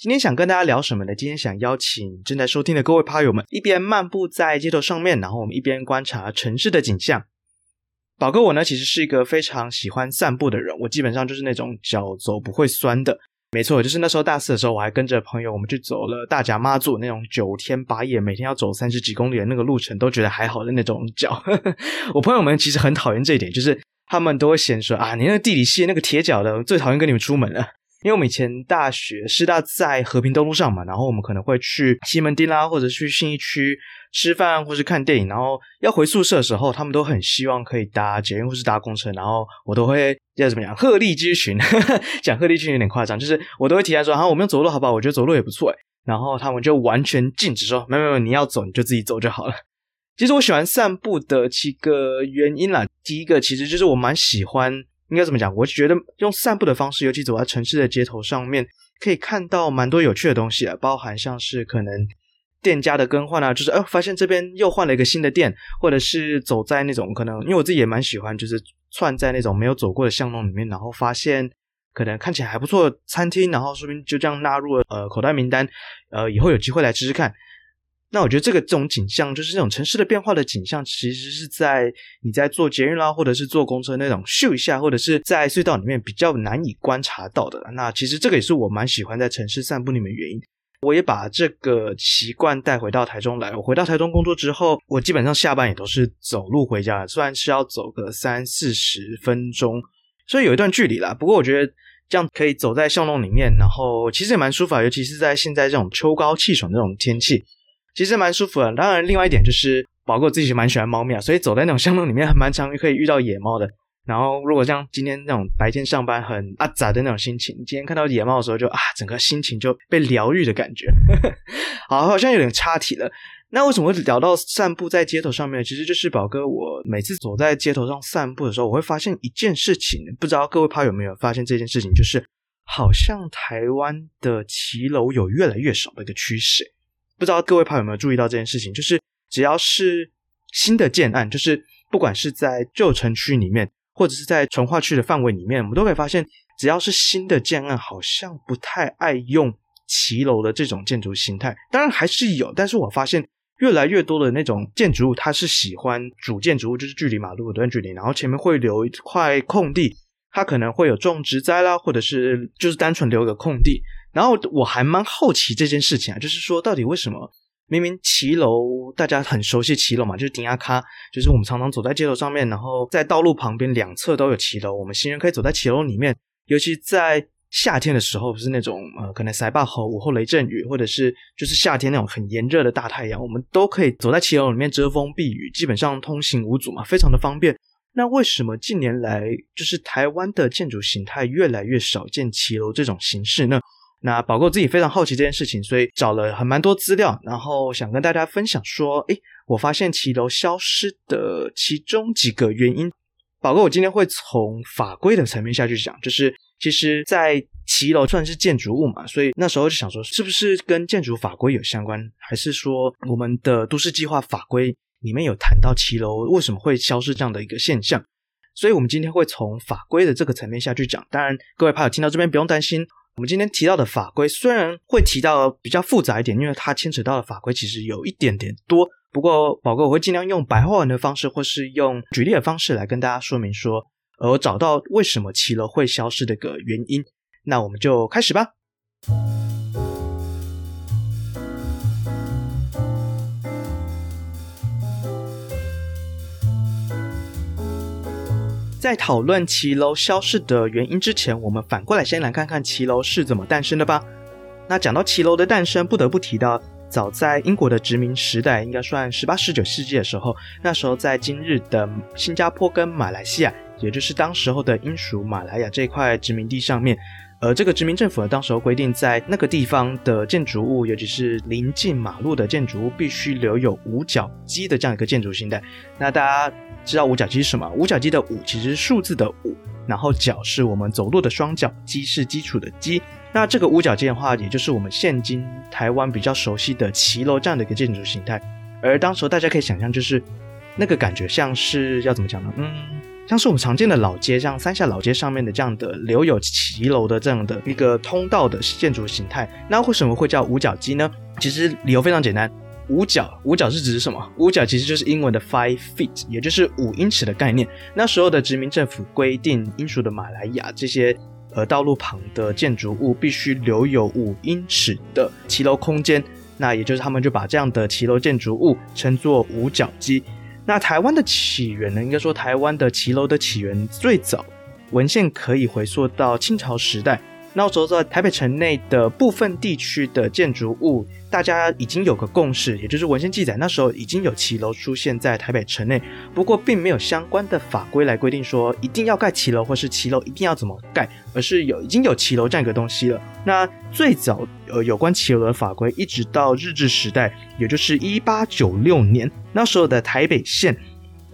今天想跟大家聊什么呢？今天想邀请正在收听的各位趴友们，一边漫步在街头上面，然后我们一边观察城市的景象。宝哥我呢，其实是一个非常喜欢散步的人，我基本上就是那种脚走不会酸的。没错，就是那时候大四的时候，我还跟着朋友，我们去走了大甲妈祖那种九天八夜，每天要走三十几公里的那个路程，都觉得还好的那种脚。我朋友们其实很讨厌这一点，就是他们都会嫌说啊，你那个地理系那个铁脚的，最讨厌跟你们出门了。因为我们以前大学师大在和平东路上嘛，然后我们可能会去西门町啦，或者去信义区吃饭，或是看电影，然后要回宿舍的时候，他们都很希望可以搭捷运或是搭公车，然后我都会要怎么样鹤立鸡群，讲鹤立鸡群有点夸张，就是我都会提他说，好，我们用走路好不好？我觉得走路也不错诶，然后他们就完全禁止说，没有没有，你要走你就自己走就好了。其实我喜欢散步的几个原因啦，第一个其实就是我蛮喜欢。应该怎么讲？我觉得用散步的方式，尤其走在城市的街头上面，可以看到蛮多有趣的东西啊，包含像是可能店家的更换啊，就是哎，发现这边又换了一个新的店，或者是走在那种可能，因为我自己也蛮喜欢，就是窜在那种没有走过的巷弄里面，然后发现可能看起来还不错的餐厅，然后说不定就这样纳入了呃口袋名单，呃，以后有机会来吃吃看。那我觉得这个这种景象，就是这种城市的变化的景象，其实是在你在坐捷运啦，或者是坐公车那种咻一下，或者是在隧道里面比较难以观察到的。那其实这个也是我蛮喜欢在城市散步里面的原因。我也把这个习惯带回到台中来。我回到台中工作之后，我基本上下班也都是走路回家，虽然是要走个三四十分钟，所以有一段距离啦。不过我觉得这样可以走在巷弄里面，然后其实也蛮舒服，尤其是在现在这种秋高气爽这种天气。其实蛮舒服的，当然，另外一点就是，宝哥我自己蛮喜欢猫咪啊，所以走在那种巷弄里面，还蛮常可以遇到野猫的。然后，如果像今天那种白天上班很阿杂的那种心情，今天看到野猫的时候就，啊，整个心情就被疗愈的感觉。好，好像有点岔题了。那为什么会聊到散步在街头上面？其实就是宝哥，我每次走在街头上散步的时候，我会发现一件事情，不知道各位怕有没有发现这件事情，就是好像台湾的骑楼有越来越少的一个趋势。不知道各位朋友有没有注意到这件事情？就是只要是新的建案，就是不管是在旧城区里面，或者是在重划区的范围里面，我们都可以发现，只要是新的建案，好像不太爱用骑楼的这种建筑形态。当然还是有，但是我发现越来越多的那种建筑物，它是喜欢主建筑物，就是距离马路有段距离，然后前面会留一块空地，它可能会有种植栽啦，或者是就是单纯留个空地。然后我还蛮好奇这件事情啊，就是说到底为什么明明骑楼大家很熟悉骑楼嘛，就是顶亚卡，就是我们常常走在街头上面，然后在道路旁边两侧都有骑楼，我们行人可以走在骑楼里面，尤其在夏天的时候，不是那种呃可能塞巴河午后雷阵雨，或者是就是夏天那种很炎热的大太阳，我们都可以走在骑楼里面遮风避雨，基本上通行无阻嘛，非常的方便。那为什么近年来就是台湾的建筑形态越来越少见骑楼这种形式呢？那宝哥自己非常好奇这件事情，所以找了很蛮多资料，然后想跟大家分享说，诶，我发现骑楼消失的其中几个原因。宝哥，我今天会从法规的层面下去讲，就是其实，在骑楼算是建筑物嘛，所以那时候就想说，是不是跟建筑法规有相关，还是说我们的都市计划法规里面有谈到骑楼为什么会消失这样的一个现象？所以我们今天会从法规的这个层面下去讲。当然，各位朋友听到这边不用担心。我们今天提到的法规虽然会提到比较复杂一点，因为它牵扯到的法规其实有一点点多。不过宝哥我会尽量用白话文的方式，或是用举例的方式来跟大家说明说，而找到为什么骑楼会消失的一个原因。那我们就开始吧。在讨论骑楼消失的原因之前，我们反过来先来看看骑楼是怎么诞生的吧。那讲到骑楼的诞生，不得不提到早在英国的殖民时代，应该算十八、十九世纪的时候，那时候在今日的新加坡跟马来西亚，也就是当时候的英属马来亚这块殖民地上面，而这个殖民政府呢，当时候规定在那个地方的建筑物，尤其是临近马路的建筑物，必须留有五角基的这样一个建筑形态。那大家知道五角基是什么？五角基的五其实是数字的五，然后角是我们走路的双脚，基是基础的基。那这个五角基的话，也就是我们现今台湾比较熟悉的骑楼这样的一个建筑形态。而当时候大家可以想象，就是那个感觉像是要怎么讲呢？嗯。像是我们常见的老街，像三峡老街上面的这样的留有骑楼的这样的一个通道的建筑形态，那为什么会叫五角基呢？其实理由非常简单，五角五角是指什么？五角其实就是英文的 five feet，也就是五英尺的概念。那时候的殖民政府规定，英属的马来亚这些呃道路旁的建筑物必须留有五英尺的骑楼空间，那也就是他们就把这样的骑楼建筑物称作五角基。那台湾的起源呢？应该说，台湾的骑楼的起源最早文献可以回溯到清朝时代。那时候在台北城内的部分地区的建筑物，大家已经有个共识，也就是文献记载，那时候已经有骑楼出现在台北城内，不过并没有相关的法规来规定说一定要盖骑楼，或是骑楼一定要怎么盖，而是有已经有骑楼这样一个东西了。那最早呃有关骑楼的法规，一直到日治时代，也就是一八九六年，那时候的台北县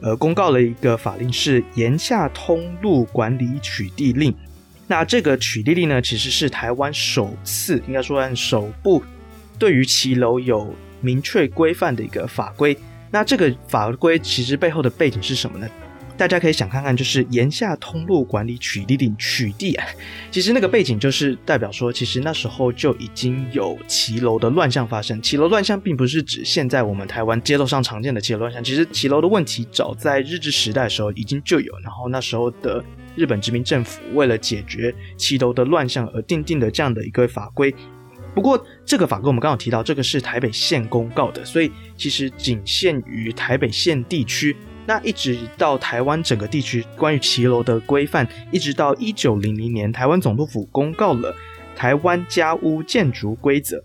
呃公告了一个法令，是盐夏通路管理取缔令。那这个取缔令呢，其实是台湾首次，应该说按首部，对于骑楼有明确规范的一个法规。那这个法规其实背后的背景是什么呢？大家可以想看看，就是盐夏通路管理取缔令取缔啊，其实那个背景就是代表说，其实那时候就已经有骑楼的乱象发生。骑楼乱象并不是指现在我们台湾街道上常见的骑楼乱象，其实骑楼的问题早在日治时代的时候已经就有，然后那时候的日本殖民政府为了解决骑楼的乱象而订定的这样的一个法规。不过这个法规我们刚好提到，这个是台北县公告的，所以其实仅限于台北县地区。那一直到台湾整个地区关于骑楼的规范，一直到一九零零年，台湾总督府公告了《台湾家屋建筑规则》。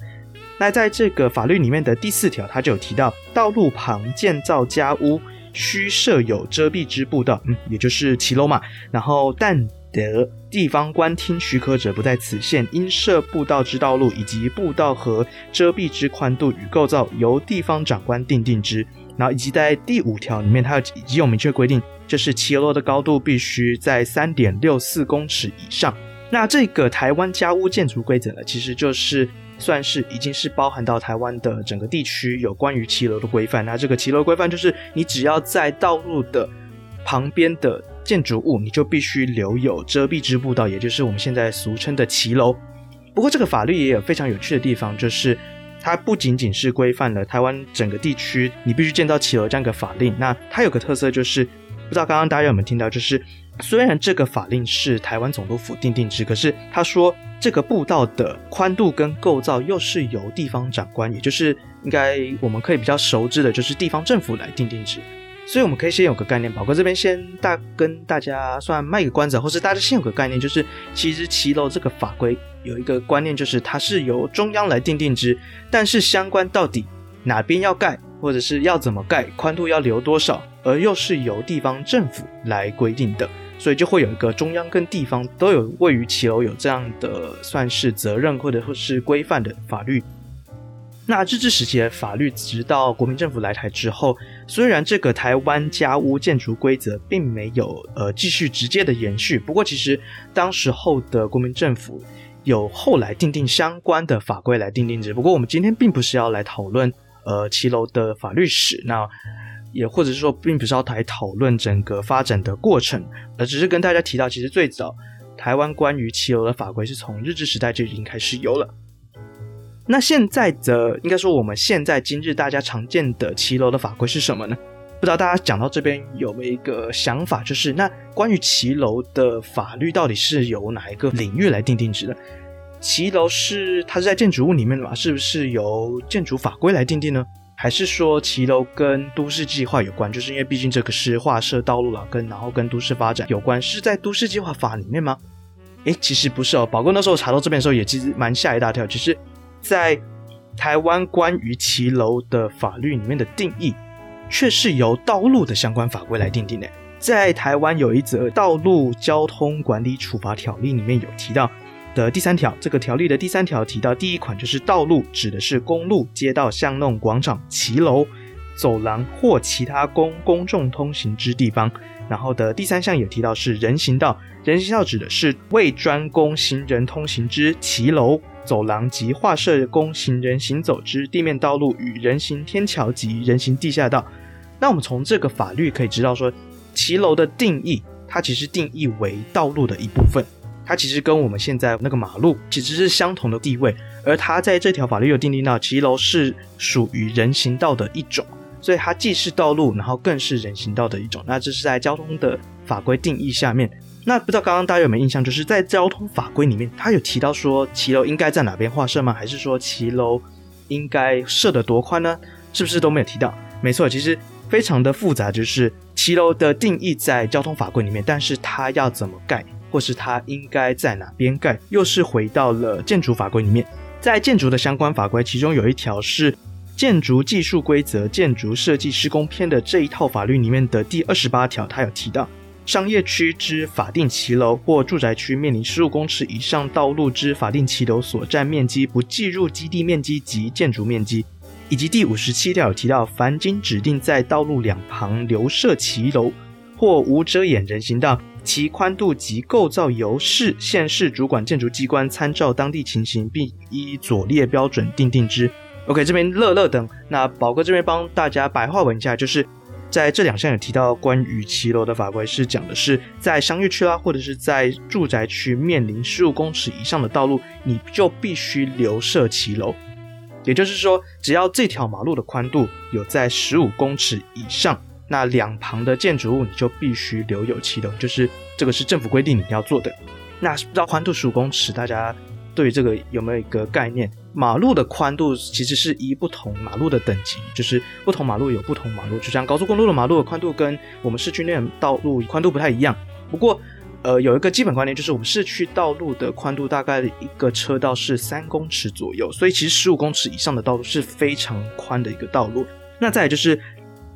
那在这个法律里面的第四条，它就有提到，道路旁建造家屋需设有遮蔽之步道，嗯，也就是骑楼嘛。然后但得地方官厅许可者，不在此限，应设步道之道路以及步道和遮蔽之宽度与构造，由地方长官定定之。然后以及在第五条里面，它有已经有明确规定，就是骑楼的高度必须在三点六四公尺以上。那这个台湾家屋建筑规则呢，其实就是算是已经是包含到台湾的整个地区有关于骑楼的规范。那这个骑楼规范就是，你只要在道路的旁边的建筑物，你就必须留有遮蔽之步道，也就是我们现在俗称的骑楼。不过这个法律也有非常有趣的地方，就是。它不仅仅是规范了台湾整个地区，你必须建造骑楼这样一个法令。那它有个特色就是，不知道刚刚大家有没有听到，就是虽然这个法令是台湾总督府定定之，可是他说这个步道的宽度跟构造又是由地方长官，也就是应该我们可以比较熟知的，就是地方政府来定定之。所以我们可以先有个概念，宝哥这边先大跟大家算卖个关子，或是大家先有个概念，就是其实骑楼这个法规有一个观念，就是它是由中央来定定之，但是相关到底哪边要盖，或者是要怎么盖，宽度要留多少，而又是由地方政府来规定的，所以就会有一个中央跟地方都有位于骑楼有这样的算是责任或者说是规范的法律。那日治时期的法律，直到国民政府来台之后，虽然这个台湾家屋建筑规则并没有呃继续直接的延续，不过其实当时候的国民政府有后来订定相关的法规来订定之。不过我们今天并不是要来讨论呃骑楼的法律史，那也或者是说并不是要来讨论整个发展的过程，而只是跟大家提到，其实最早台湾关于骑楼的法规是从日治时代就已经开始有了。那现在的应该说，我们现在今日大家常见的骑楼的法规是什么呢？不知道大家讲到这边有没有一个想法，就是那关于骑楼的法律到底是由哪一个领域来定定制的？骑楼是它是在建筑物里面的嘛？是不是由建筑法规来定定呢？还是说骑楼跟都市计划有关？就是因为毕竟这个是划设道路了，跟然后跟都市发展有关，是在都市计划法里面吗？诶，其实不是哦。宝哥那时候查到这边的时候，也其实蛮吓一大跳，其实。在台湾关于骑楼的法律里面的定义，却是由道路的相关法规来定定的。在台湾有一则《道路交通管理处罚条例》里面有提到，的第三条，这个条例的第三条提到，第一款就是道路，指的是公路、街道、巷弄、广场、骑楼、走廊或其他公公众通行之地方。然后的第三项也提到是人行道，人行道指的是为专供行人通行之骑楼、走廊及划设供行人行走之地面道路与人行天桥及人行地下道。那我们从这个法律可以知道说，骑楼的定义，它其实定义为道路的一部分。它其实跟我们现在那个马路其实是相同的地位，而它在这条法律有定义到，骑楼是属于人行道的一种，所以它既是道路，然后更是人行道的一种。那这是在交通的法规定义下面。那不知道刚刚大家有没有印象，就是在交通法规里面，它有提到说骑楼应该在哪边划设吗？还是说骑楼应该设得多宽呢？是不是都没有提到？没错，其实非常的复杂，就是骑楼的定义在交通法规里面，但是它要怎么盖？或是它应该在哪边盖，又是回到了建筑法规里面。在建筑的相关法规，其中有一条是《建筑技术规则·建筑设计施工篇》的这一套法律里面的第二十八条，它有提到，商业区之法定骑楼或住宅区面临十五公尺以上道路之法定骑楼所占面积不计入基地面积及建筑面积。以及第五十七条有提到，凡经指定在道路两旁留设骑楼或无遮掩人行道。其宽度及构造由市、县市主管建筑机关参照当地情形，并依左列标准订定之。OK，这边乐乐等，那宝哥这边帮大家白话文一下，就是在这两项有提到关于骑楼的法规，是讲的是在商业区啦，或者是在住宅区面临十五公尺以上的道路，你就必须留设骑楼。也就是说，只要这条马路的宽度有在十五公尺以上。那两旁的建筑物你就必须留有骑楼，就是这个是政府规定你要做的。那不知道宽度十五公尺，大家对于这个有没有一个概念？马路的宽度其实是依不同马路的等级，就是不同马路有不同马路，就像高速公路的马路的宽度跟我们市区内的道路宽度不太一样。不过，呃，有一个基本观念就是我们市区道路的宽度大概一个车道是三公尺左右，所以其实十五公尺以上的道路是非常宽的一个道路。那再来就是。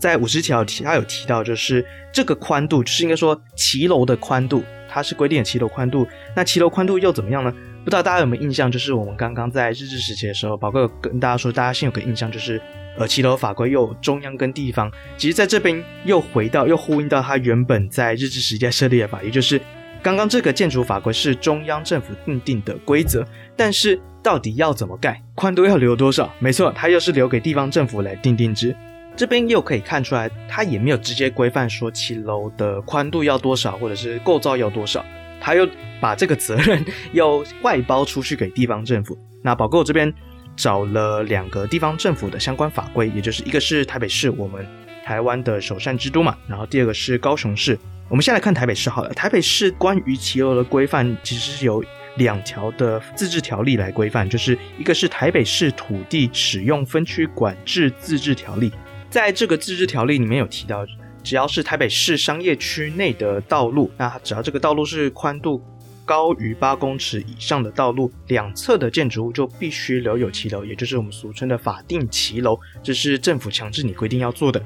在五十条提，他有提到，就是这个宽度，就是应该说骑楼的宽度，它是规定的骑楼宽度。那骑楼宽度又怎么样呢？不知道大家有没有印象？就是我们刚刚在日治时期的时候，宝哥跟大家说，大家先有个印象，就是呃，骑楼法规又中央跟地方。其实在这边又回到，又呼应到它原本在日治时期设立的法律，就是刚刚这个建筑法规是中央政府订定的规则，但是到底要怎么盖，宽度要留多少？没错，它又是留给地方政府来定定之。这边又可以看出来，它也没有直接规范说骑楼的宽度要多少，或者是构造要多少，他又把这个责任又外包出去给地方政府。那宝哥我这边找了两个地方政府的相关法规，也就是一个是台北市，我们台湾的首善之都嘛，然后第二个是高雄市。我们先来看台北市好了，台北市关于骑楼的规范其实是由两条的自治条例来规范，就是一个是台北市土地使用分区管制自治条例。在这个自治条例里面有提到，只要是台北市商业区内的道路，那只要这个道路是宽度高于八公尺以上的道路，两侧的建筑物就必须留有骑楼，也就是我们俗称的法定骑楼，这是政府强制你规定要做的。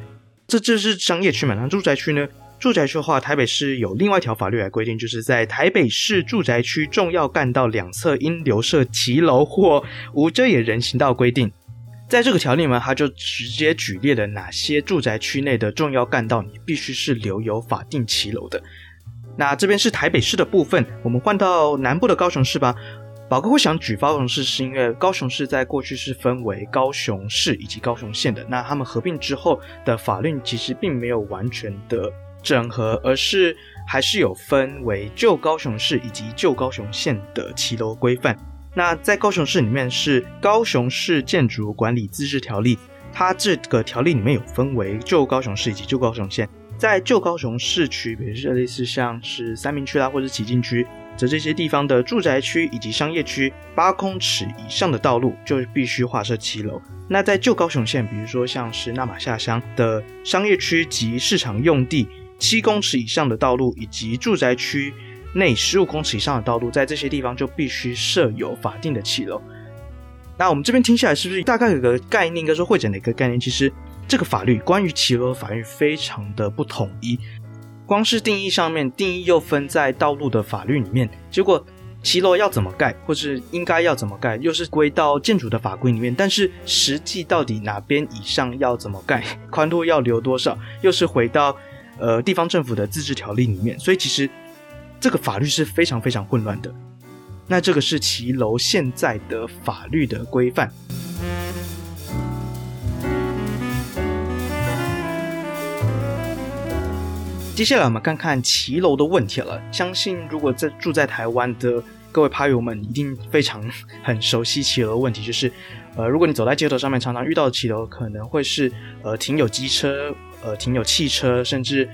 这这是商业区嘛？那住宅区呢？住宅区的话，台北市有另外一条法律来规定，就是在台北市住宅区重要干道两侧应留设骑楼或无遮掩人行道规定。在这个条例里面，他就直接举例了哪些住宅区内的重要干道，你必须是留有法定骑楼的。那这边是台北市的部分，我们换到南部的高雄市吧。宝哥会想举高雄市，是因为高雄市在过去是分为高雄市以及高雄县的。那他们合并之后的法律其实并没有完全的整合，而是还是有分为旧高雄市以及旧高雄县的骑楼规范。那在高雄市里面是高雄市建筑管理自治条例，它这个条例里面有分为旧高雄市以及旧高雄县。在旧高雄市区，比如说类似像是三民区啦，或者旗津区，则这些地方的住宅区以及商业区，八公尺以上的道路就必须划设骑楼。那在旧高雄县，比如说像是那玛下乡的商业区及市场用地，七公尺以上的道路以及住宅区。内十五公尺以上的道路，在这些地方就必须设有法定的骑楼。那我们这边听下来，是不是大概有个概念？应该说会诊的一个概念。其实这个法律关于骑楼的法律非常的不统一，光是定义上面定义又分在道路的法律里面，结果骑楼要怎么盖，或是应该要怎么盖，又是归到建筑的法规里面。但是实际到底哪边以上要怎么盖，宽度要留多少，又是回到呃地方政府的自治条例里面。所以其实这个法律是非常非常混乱的。那这个是骑楼现在的法律的规范。接下来我们看看骑楼的问题了。相信如果在住在台湾的各位趴友们，一定非常很熟悉骑楼的问题，就是，呃，如果你走在街头上面，常常遇到的骑楼可能会是，呃，停有机车，呃，停有汽车，甚至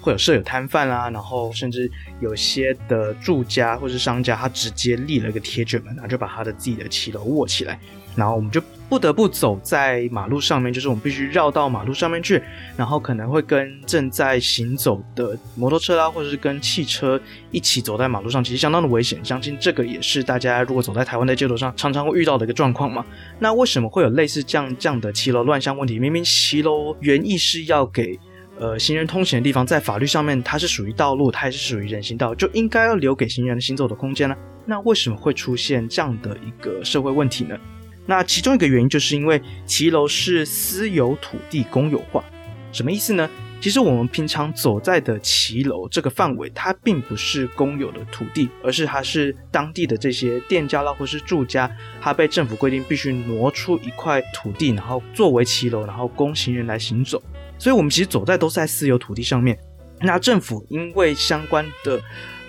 会有设有摊贩啦，然后甚至有些的住家或是商家，他直接立了一个铁卷门，然后就把他的自己的骑楼握起来。然后我们就不得不走在马路上面，就是我们必须绕到马路上面去，然后可能会跟正在行走的摩托车啦，或者是跟汽车一起走在马路上，其实相当的危险。相信这个也是大家如果走在台湾的街头上，常常会遇到的一个状况嘛。那为什么会有类似这样这样的骑楼乱象问题？明明骑楼原意是要给呃行人通行的地方，在法律上面它是属于道路，它也是属于人行道，就应该要留给行人行走的空间呢？那为什么会出现这样的一个社会问题呢？那其中一个原因，就是因为骑楼是私有土地公有化，什么意思呢？其实我们平常走在的骑楼这个范围，它并不是公有的土地，而是它是当地的这些店家啦，或是住家，它被政府规定必须挪出一块土地，然后作为骑楼，然后供行人来行走。所以，我们其实走在都是在私有土地上面。那政府因为相关的。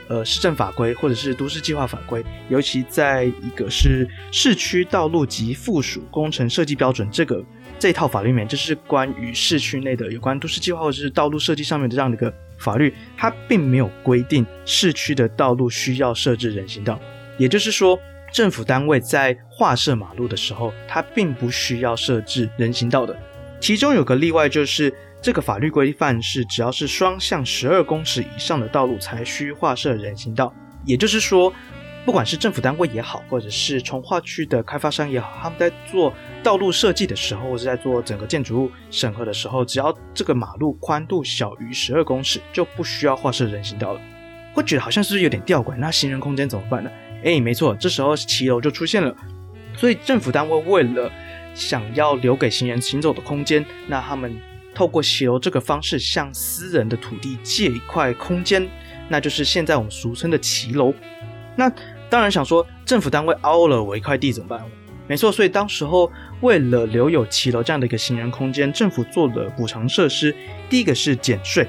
呃，市政法规或者是都市计划法规，尤其在一个是市区道路及附属工程设计标准这个这套法律里面，就是关于市区内的有关都市计划或者是道路设计上面的这样的一个法律，它并没有规定市区的道路需要设置人行道。也就是说，政府单位在划设马路的时候，它并不需要设置人行道的。其中有个例外就是。这个法律规范是，只要是双向十二公尺以上的道路才需划设人行道。也就是说，不管是政府单位也好，或者是从化区的开发商也好，他们在做道路设计的时候，或者在做整个建筑物审核的时候，只要这个马路宽度小于十二公尺，就不需要划设人行道了。会觉得好像是有点吊诡？那行人空间怎么办呢？诶，没错，这时候骑楼就出现了。所以政府单位为了想要留给行人行走的空间，那他们。透过骑楼这个方式向私人的土地借一块空间，那就是现在我们俗称的骑楼。那当然想说，政府单位凹了我一块地怎么办？没错，所以当时候为了留有骑楼这样的一个行人空间，政府做了补偿设施。第一个是减税。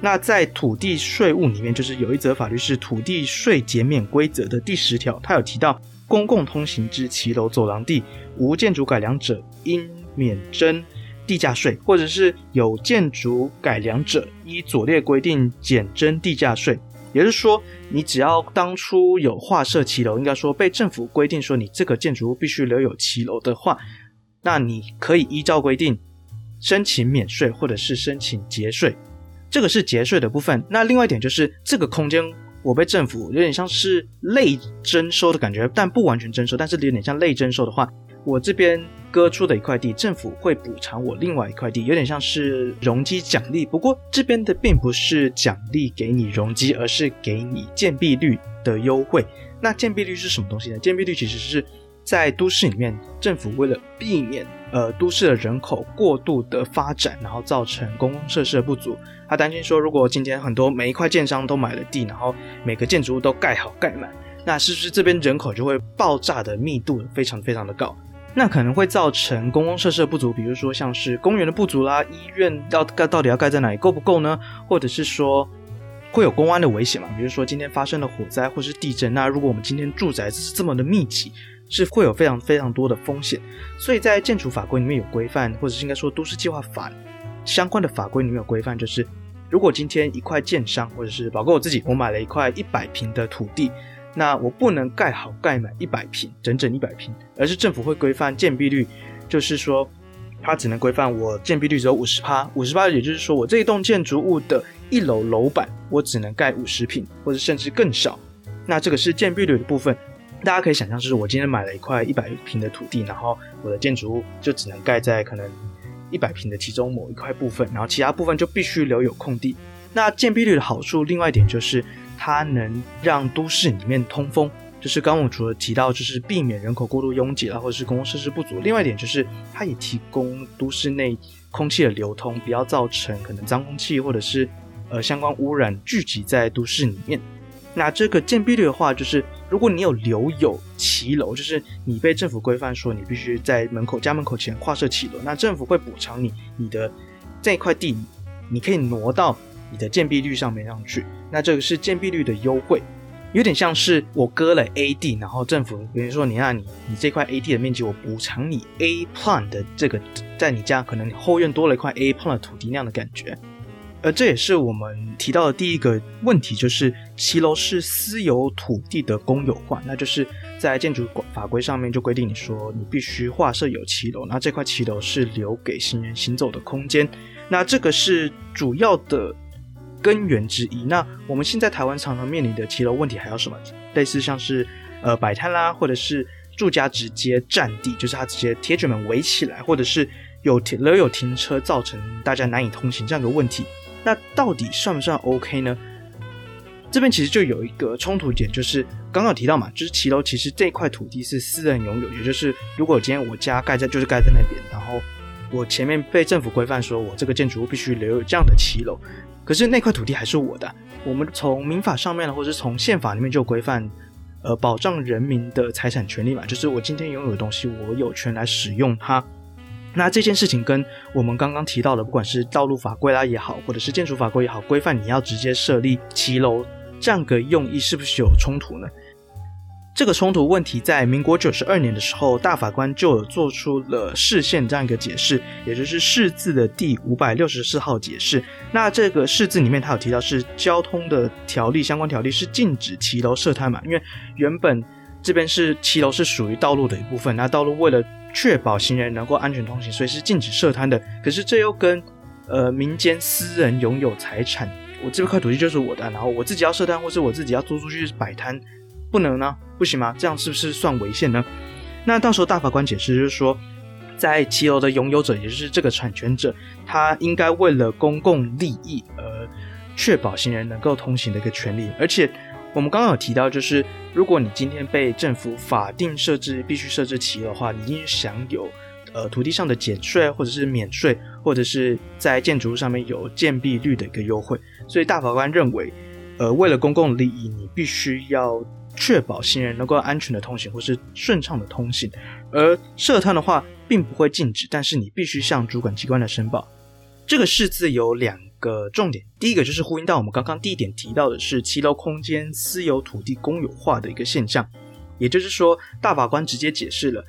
那在土地税务里面，就是有一则法律是《土地税减免规则》的第十条，它有提到，公共通行之骑楼走廊地，无建筑改良者，应免征。地价税，或者是有建筑改良者，依左列规定减征地价税。也就是说，你只要当初有划设骑楼，应该说被政府规定说你这个建筑物必须留有骑楼的话，那你可以依照规定申请免税，或者是申请节税。这个是节税的部分。那另外一点就是这个空间，我被政府有点像是类征收的感觉，但不完全征收，但是有点像类征收的话。我这边割出的一块地，政府会补偿我另外一块地，有点像是容积奖励。不过这边的并不是奖励给你容积，而是给你建蔽率的优惠。那建蔽率是什么东西呢？建蔽率其实是在都市里面，政府为了避免呃都市的人口过度的发展，然后造成公共设施的不足，他担心说，如果今天很多每一块建商都买了地，然后每个建筑物都盖好盖满，那是不是这边人口就会爆炸的密度非常非常的高？那可能会造成公共设施的不足，比如说像是公园的不足啦，医院要盖到底要盖在哪里，够不够呢？或者是说会有公安的危险嘛？比如说今天发生了火灾或是地震，那如果我们今天住宅是这么的密集，是会有非常非常多的风险。所以在建筑法规里面有规范，或者是应该说都市计划法相关的法规里面有规范，就是如果今天一块建商或者是包括我自己，我买了一块一百平的土地。那我不能盖好盖满一百平，整整一百平，而是政府会规范建蔽率，就是说，它只能规范我建蔽率只有五十趴，五十趴，也就是说我这一栋建筑物的一楼楼板我只能盖五十平，或者甚至更少。那这个是建蔽率的部分，大家可以想象，就是我今天买了一块一百平的土地，然后我的建筑物就只能盖在可能一百平的其中某一块部分，然后其他部分就必须留有空地。那建蔽率的好处，另外一点就是。它能让都市里面通风。就是刚刚我除了提到，就是避免人口过度拥挤啊，或者是公共设施不足。另外一点就是，它也提供都市内空气的流通，不要造成可能脏空气或者是呃相关污染聚集在都市里面。那这个建蔽率的话，就是如果你有留有骑楼，就是你被政府规范说你必须在门口家门口前划设骑楼，那政府会补偿你你的这块地，你可以挪到你的建蔽率上面上去。那这个是建蔽率的优惠。有点像是我割了 A 地，然后政府比如说你让你你这块 A 地的面积，我补偿你 A plan 的这个，在你家可能你后院多了一块 A plan 的土地那样的感觉。而这也是我们提到的第一个问题，就是骑楼是私有土地的公有化，那就是在建筑法规上面就规定你说你必须划设有骑楼，那这块骑楼是留给行人行走的空间，那这个是主要的。根源之一。那我们现在台湾常常面临的骑楼问题还有什么？类似像是呃摆摊啦，或者是住家直接占地，就是它直接铁卷门围起来，或者是有停留有停车，造成大家难以通行这样的问题。那到底算不算 OK 呢？这边其实就有一个冲突点，就是刚刚有提到嘛，就是骑楼其实这块土地是私人拥有，也就是如果今天我家盖在就是盖在那边，然后我前面被政府规范说我这个建筑物必须留有这样的骑楼。可是那块土地还是我的。我们从民法上面，或者是从宪法里面就规范，呃，保障人民的财产权利嘛，就是我今天拥有的东西，我有权来使用它。那这件事情跟我们刚刚提到的，不管是道路法规啦也好，或者是建筑法规也好，规范你要直接设立骑楼这样个用意，是不是有冲突呢？这个冲突问题在民国九十二年的时候，大法官就有做出了释宪这样一个解释，也就是释字的第五百六十四号解释。那这个释字里面，他有提到是交通的条例相关条例是禁止骑楼设摊嘛？因为原本这边是骑楼是属于道路的一部分，那道路为了确保行人能够安全通行，所以是禁止设摊的。可是这又跟呃民间私人拥有财产，我这块土地就是我的，然后我自己要设摊，或是我自己要租出去摆摊。不能呢？不行吗？这样是不是算违宪呢？那到时候大法官解释就是说，在骑楼的拥有者，也就是这个产权者，他应该为了公共利益而确保行人能够通行的一个权利。而且我们刚刚有提到，就是如果你今天被政府法定设置必须设置骑楼的话，你应享有呃土地上的减税，或者是免税，或者是在建筑物上面有建蔽率的一个优惠。所以大法官认为，呃，为了公共利益，你必须要。确保行人能够安全的通行或是顺畅的通行，而设摊的话并不会禁止，但是你必须向主管机关来申报。这个释字有两个重点，第一个就是呼应到我们刚刚第一点提到的是七楼空间私有土地公有化的一个现象，也就是说大法官直接解释了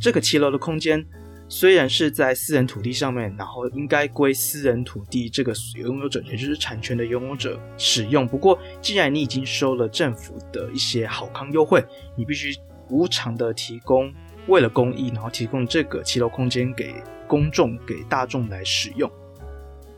这个七楼的空间。虽然是在私人土地上面，然后应该归私人土地这个拥有者，也就是产权的拥有者使用。不过，既然你已经收了政府的一些好康优惠，你必须无偿的提供，为了公益，然后提供这个骑楼空间给公众、给大众来使用。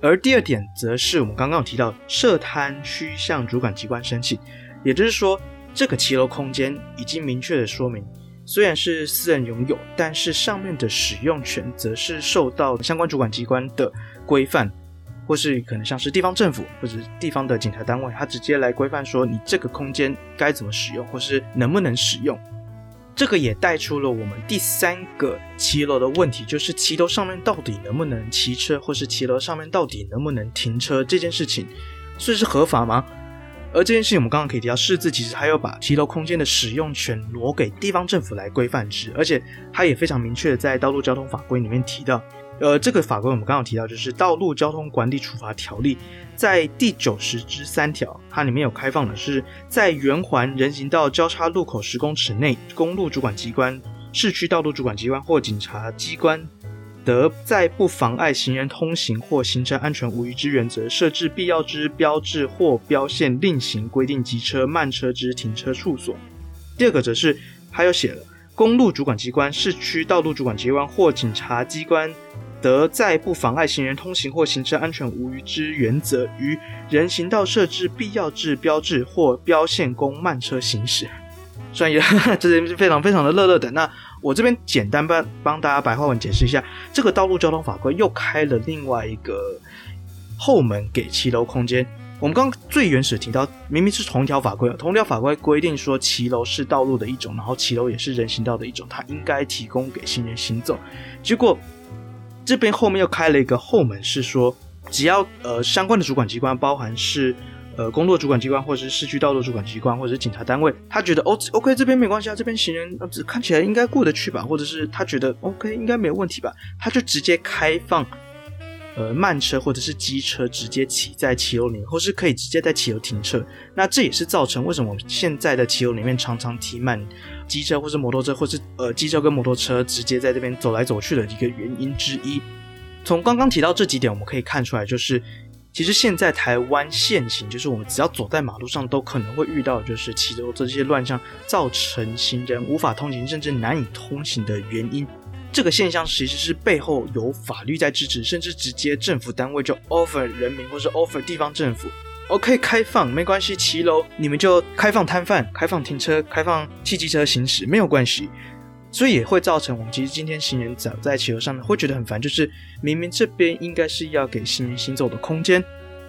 而第二点，则是我们刚刚有提到，设摊需向主管机关申请，也就是说，这个骑楼空间已经明确的说明。虽然是私人拥有，但是上面的使用权则是受到相关主管机关的规范，或是可能像是地方政府或者地方的警察单位，他直接来规范说你这个空间该怎么使用，或是能不能使用。这个也带出了我们第三个骑楼的问题，就是骑楼上面到底能不能骑车，或是骑楼上面到底能不能停车这件事情，所以是合法吗？而这件事情，我们刚刚可以提到，市字其实还有把骑楼空间的使用权挪给地方政府来规范之，而且它也非常明确的在道路交通法规里面提到，呃，这个法规我们刚刚提到，就是《道路交通管理处罚条例》在第九十之三条，它里面有开放的是，在圆环人行道交叉路口十公尺内，公路主管机关、市区道路主管机关或警察机关。得在不妨碍行人通行或行车安全无虞之原则，设置必要之标志或标线，另行规定机车、慢车之停车处所。第二个则是，还有写了，公路主管机关、市区道路主管机关或警察机关，得在不妨碍行人通行或行车安全无虞之原则，于人行道设置必要之标志或标线，供慢车行驶。专业，这是非常非常的乐乐的。那我这边简单帮帮大家白话文解释一下，这个道路交通法规又开了另外一个后门给骑楼空间。我们刚最原始提到，明明是同一条法规，同一条法规规定说骑楼是道路的一种，然后骑楼也是人行道的一种，它应该提供给行人行走。结果这边后面又开了一个后门，是说只要呃相关的主管机关，包含是呃公路主管机关，或者是市区道路主管机关，或者是警察单位，他觉得哦 OK 这边没关系啊，这边行人看起来应该过得去吧，或者是他觉得 OK 应该没有问题吧，他就直接开放。呃，慢车或者是机车直接骑在骑楼里面，或是可以直接在骑楼停车。那这也是造成为什么现在的骑楼里面常常停满机车或是摩托车，或是呃机车跟摩托车直接在这边走来走去的一个原因之一。从刚刚提到这几点，我们可以看出来，就是其实现在台湾现行，就是我们只要走在马路上都可能会遇到，就是骑楼这些乱象，造成行人无法通行，甚至难以通行的原因。这个现象其实是背后有法律在支持，甚至直接政府单位就 offer 人民或是 offer 地方政府，OK 开放没关系，骑楼你们就开放摊贩、开放停车、开放汽机车行驶没有关系，所以也会造成我们其实今天行人走在骑楼上面会觉得很烦，就是明明这边应该是要给行人行走的空间，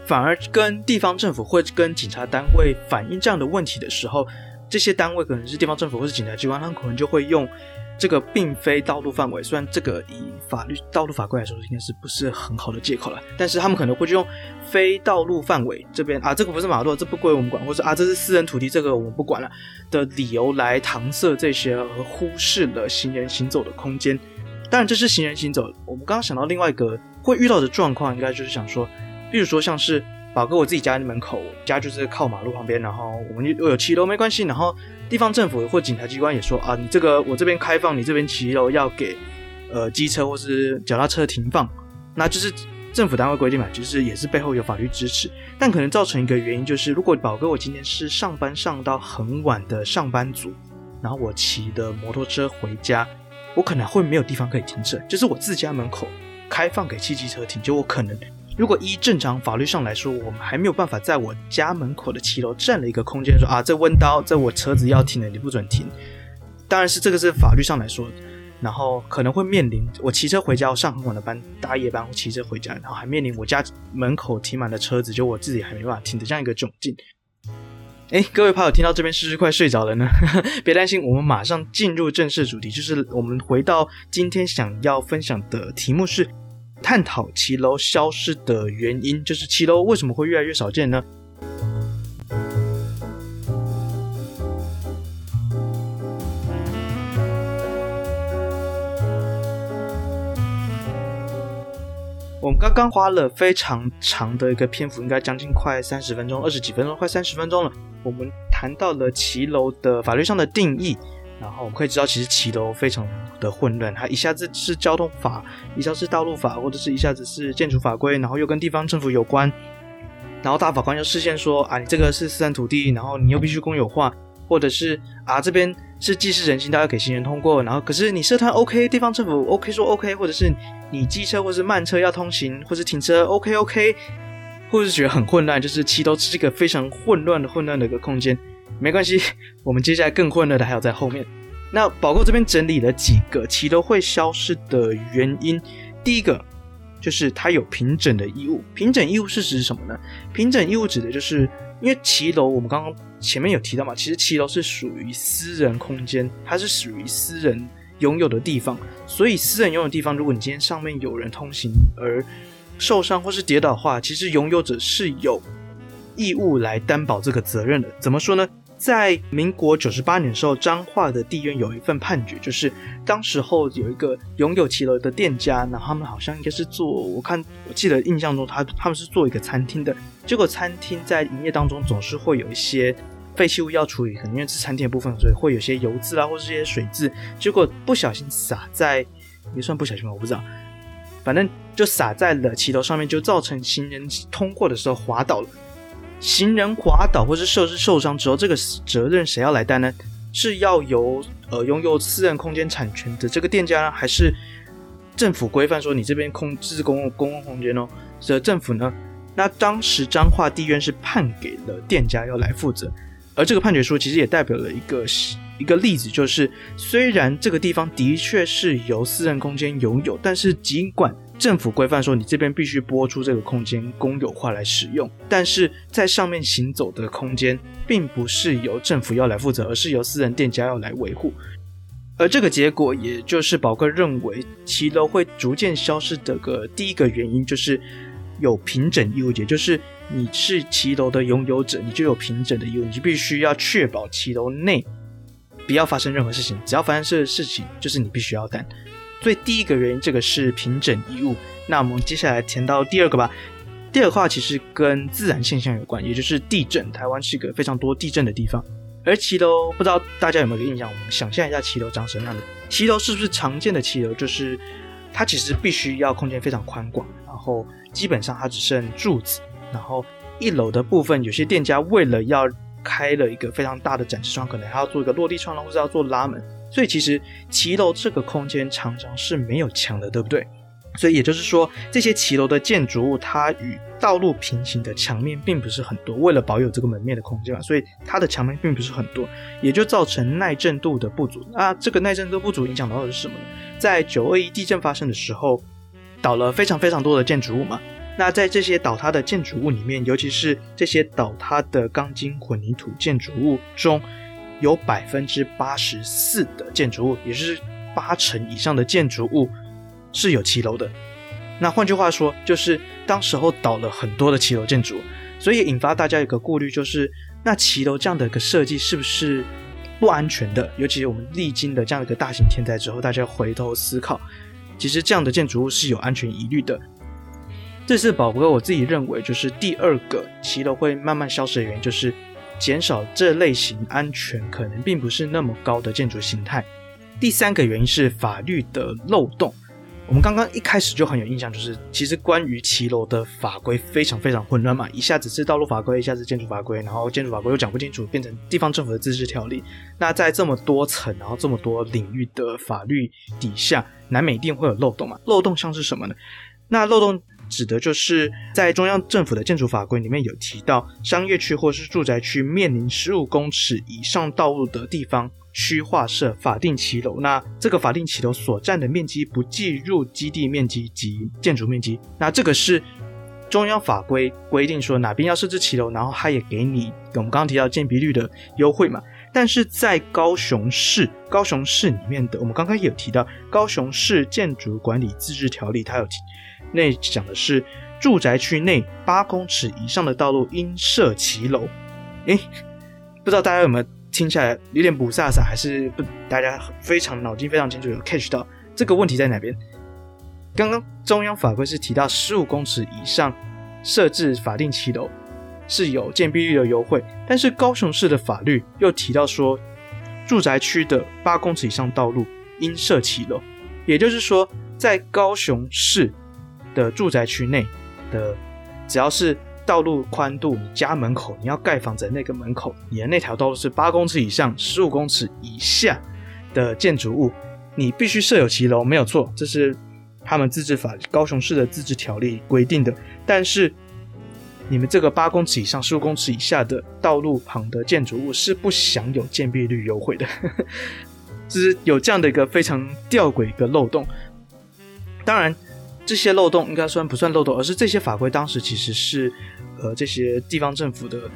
反而跟地方政府或者跟警察单位反映这样的问题的时候，这些单位可能是地方政府或是警察机关，他们可能就会用。这个并非道路范围，虽然这个以法律道路法规来说应该是不是很好的借口了，但是他们可能会用非道路范围这边啊，这个不是马路，这不归我们管，或者啊这是私人土地，这个我们不管了的理由来搪塞这些，而忽视了行人行走的空间。当然，这是行人行走。我们刚刚想到另外一个会遇到的状况，应该就是想说，比如说像是。宝哥，我自己家门口，家就是靠马路旁边，然后我们有骑楼没关系，然后地方政府或警察机关也说啊，你这个我这边开放，你这边骑楼要给呃机车或是脚踏车停放，那就是政府单位规定嘛，就是也是背后有法律支持，但可能造成一个原因就是，如果宝哥我今天是上班上到很晚的上班族，然后我骑的摩托车回家，我可能会没有地方可以停车，就是我自家门口开放给汽机车停，就我可能。如果依正常法律上来说，我们还没有办法在我家门口的骑楼占了一个空间，说啊，这温刀，这我车子要停了，你不准停。当然是这个是法律上来说，然后可能会面临我骑车回家，我上很晚的班，大夜班，我骑车回家，然后还面临我家门口停满了车子，就我自己还没办法停的这样一个窘境。哎，各位朋友听到这边是不是快睡着了呢？别担心，我们马上进入正式主题，就是我们回到今天想要分享的题目是。探讨骑楼消失的原因，就是骑楼为什么会越来越少见呢？我们刚刚花了非常长的一个篇幅，应该将近快三十分钟，二十几分钟，快三十分钟了。我们谈到了骑楼的法律上的定义。然后我们可以知道，其实骑楼非常的混乱，它一下子是交通法，一下子是道路法，或者是一下子是建筑法规，然后又跟地方政府有关，然后大法官又视线说啊，你这个是私人土地，然后你又必须公有化，或者是啊这边是既是人行道要给行人通过，然后可是你社团 OK，地方政府 OK 说 OK，或者是你机车或是慢车要通行或是停车 OK OK，或者是觉得很混乱，就是骑楼是一个非常混乱的混乱的一个空间。没关系，我们接下来更混乱的还有在后面。那宝哥这边整理了几个骑楼会消失的原因。第一个就是它有平整的义务。平整义务是指什么呢？平整义务指的就是，因为骑楼我们刚刚前面有提到嘛，其实骑楼是属于私人空间，它是属于私人拥有的地方。所以私人拥有的地方，如果你今天上面有人通行而受伤或是跌倒的话，其实拥有者是有义务来担保这个责任的。怎么说呢？在民国九十八年的时候，彰化的地院有一份判决，就是当时候有一个拥有骑楼的店家，然后他们好像应该是做，我看我记得印象中他他们是做一个餐厅的，结果餐厅在营业当中总是会有一些废弃物要处理，可能因为是餐厅的部分，所以会有些油渍啊或是这些水渍，结果不小心洒在，也算不小心吧，我不知道，反正就洒在了骑楼上面，就造成行人通过的时候滑倒了。行人滑倒或是设施受伤之后，这个责任谁要来担呢？是要由呃拥有私人空间产权的这个店家呢，还是政府规范说你这边空置公共公共空间哦？这政府呢？那当时彰化地院是判给了店家要来负责，而这个判决书其实也代表了一个一个例子，就是虽然这个地方的确是由私人空间拥有，但是尽管政府规范说你这边必须拨出这个空间公有化来使用，但是在上面行走的空间并不是由政府要来负责，而是由私人店家要来维护。而这个结果，也就是宝哥认为骑楼会逐渐消失的个第一个原因，就是有平整义务，也就是你是骑楼的拥有者，你就有平整的义务，你就必须要确保骑楼内不要发生任何事情，只要发生这个事情，就是你必须要担。所以第一个原因，这个是平整衣物。那我们接下来填到第二个吧。第二个话其实跟自然现象有关，也就是地震。台湾是一个非常多地震的地方。而骑楼不知道大家有没有印象？我们想象一下骑楼长什么样的？骑楼是不是常见的骑楼？就是它其实必须要空间非常宽广，然后基本上它只剩柱子，然后一楼的部分有些店家为了要开了一个非常大的展示窗，可能还要做一个落地窗，或者要做拉门，所以其实骑楼这个空间常常是没有墙的，对不对？所以也就是说，这些骑楼的建筑物，它与道路平行的墙面并不是很多。为了保有这个门面的空间嘛，所以它的墙面并不是很多，也就造成耐震度的不足。那这个耐震度不足影响到的是什么呢？在九二一地震发生的时候，倒了非常非常多的建筑物嘛。那在这些倒塌的建筑物里面，尤其是这些倒塌的钢筋混凝土建筑物中，有百分之八十四的建筑物，也就是八成以上的建筑物。是有骑楼的，那换句话说，就是当时候倒了很多的骑楼建筑，所以引发大家一个顾虑，就是那骑楼这样的一个设计是不是不安全的？尤其是我们历经的这样一个大型天灾之后，大家回头思考，其实这样的建筑物是有安全疑虑的。这是宝哥我自己认为，就是第二个骑楼会慢慢消失的原因，就是减少这类型安全可能并不是那么高的建筑形态。第三个原因是法律的漏洞。我们刚刚一开始就很有印象，就是其实关于骑楼的法规非常非常混乱嘛，一下子是道路法规，一下子建筑法规，然后建筑法规又讲不清楚，变成地方政府的自治条例。那在这么多层，然后这么多领域的法律底下，难免一定会有漏洞嘛。漏洞像是什么呢？那漏洞指的就是在中央政府的建筑法规里面有提到，商业区或是住宅区面临十五公尺以上道路的地方。需划设法定骑楼，那这个法定骑楼所占的面积不计入基地面积及建筑面积。那这个是中央法规规定说哪边要设置骑楼，然后它也给你我们刚刚提到建蔽率的优惠嘛。但是在高雄市，高雄市里面的我们刚刚有提到高雄市建筑管理自治条例，它有提，那讲的是住宅区内八公尺以上的道路应设骑楼。诶，不知道大家有没有？听起来有点不飒飒，还是不？大家非常脑筋非常清楚，有 catch 到这个问题在哪边？刚刚中央法规是提到十五公尺以上设置法定骑楼是有建蔽率的优惠，但是高雄市的法律又提到说，住宅区的八公尺以上道路应设骑楼，也就是说，在高雄市的住宅区内的只要是。道路宽度，你家门口你要盖房子那个门口，你的那条道路是八公尺以上、十五公尺以下的建筑物，你必须设有骑楼，没有错，这是他们自治法高雄市的自治条例规定的。但是你们这个八公尺以上、十五公尺以下的道路旁的建筑物是不享有建蔽率优惠的，就是有这样的一个非常吊诡一个漏洞。当然。这些漏洞应该算不算漏洞，而是这些法规当时其实是，呃，这些地方政府的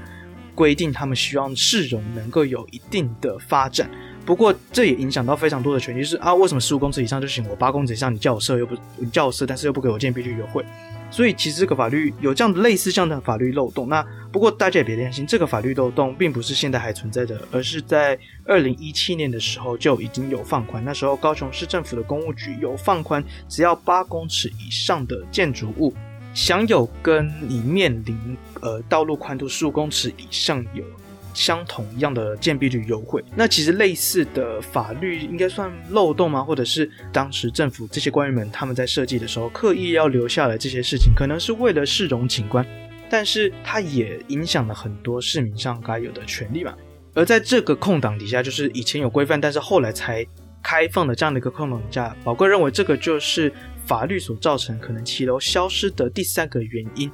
规定，他们希望市容能够有一定的发展。不过这也影响到非常多的权利，是啊，为什么十五公尺以上就行，我八公尺以上你叫我设又不，你叫我设，但是又不给我建必须优惠。所以其实这个法律有这样的类似这样的法律漏洞。那不过大家也别担心，这个法律漏洞并不是现在还存在的，而是在二零一七年的时候就已经有放宽。那时候高雄市政府的公务局有放宽，只要八公尺以上的建筑物，享有跟你面临呃道路宽度十五公尺以上有。相同一样的建蔽率优惠，那其实类似的法律应该算漏洞吗？或者是当时政府这些官员们他们在设计的时候刻意要留下来这些事情，可能是为了市容景观，但是它也影响了很多市民上该有的权利嘛。而在这个空档底下，就是以前有规范，但是后来才开放的这样的一个空档底下，宝贵认为这个就是法律所造成可能骑楼消失的第三个原因。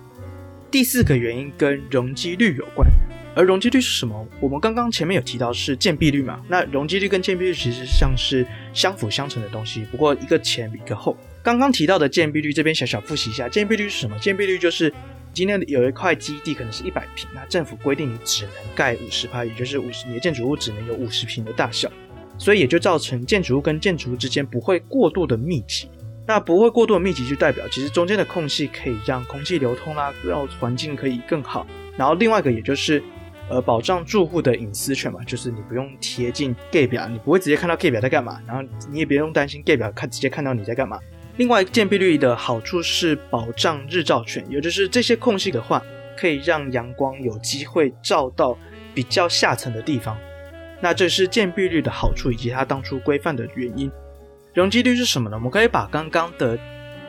第四个原因跟容积率有关。而容积率是什么？我们刚刚前面有提到是建蔽率嘛？那容积率跟建蔽率其实像是相辅相成的东西，不过一个前一个后。刚刚提到的建蔽率这边小小复习一下，建蔽率是什么？建蔽率就是今天有一块基地可能是一百平，那政府规定你只能盖五十趴，也就是五十，你的建筑物只能有五十平的大小，所以也就造成建筑物跟建筑物之间不会过度的密集。那不会过度的密集，就代表其实中间的空隙可以让空气流通啦，让环境可以更好。然后另外一个也就是。呃，保障住户的隐私权嘛，就是你不用贴近隔壁，你不会直接看到隔壁在干嘛，然后你也不用担心隔壁看直接看到你在干嘛。另外，建蔽率的好处是保障日照权，也就是这些空隙的话，可以让阳光有机会照到比较下层的地方。那这是建蔽率的好处以及它当初规范的原因。容积率是什么呢？我们可以把刚刚的。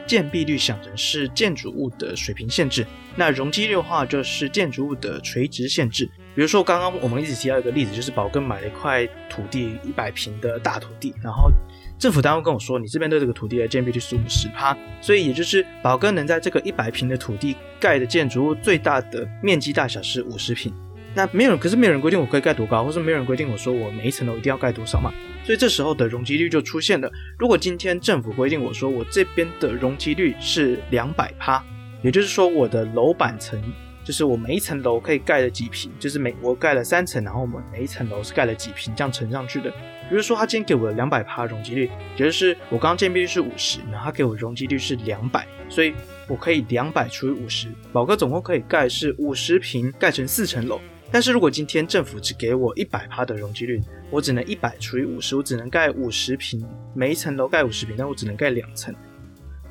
建蔽率想成是建筑物的水平限制，那容积率的话就是建筑物的垂直限制。比如说刚刚我们一直提到一个例子，就是宝哥买了一块土地一百平的大土地，然后政府单位跟我说，你这边的这个土地的建蔽率是五十趴，所以也就是宝哥能在这个一百平的土地盖的建筑物最大的面积大小是五十平。那没有，可是没有人规定我可以盖多高，或是没有人规定我说我每一层楼一定要盖多少嘛？所以这时候的容积率就出现了。如果今天政府规定我说我这边的容积率是两百趴，也就是说我的楼板层就是我每一层楼可以盖了几平，就是每我盖了三层，然后我们每一层楼是盖了几平这样乘上去的。比如说他今天给我两百趴容积率，也就是我刚刚建蔽率是五十，然后他给我容积率是两百，所以我可以两百除以五十，宝哥总共可以盖是五十平，盖成四层楼。但是如果今天政府只给我一百趴的容积率，我只能一百除以五十，我只能盖五十平，每一层楼盖五十平，但我只能盖两层。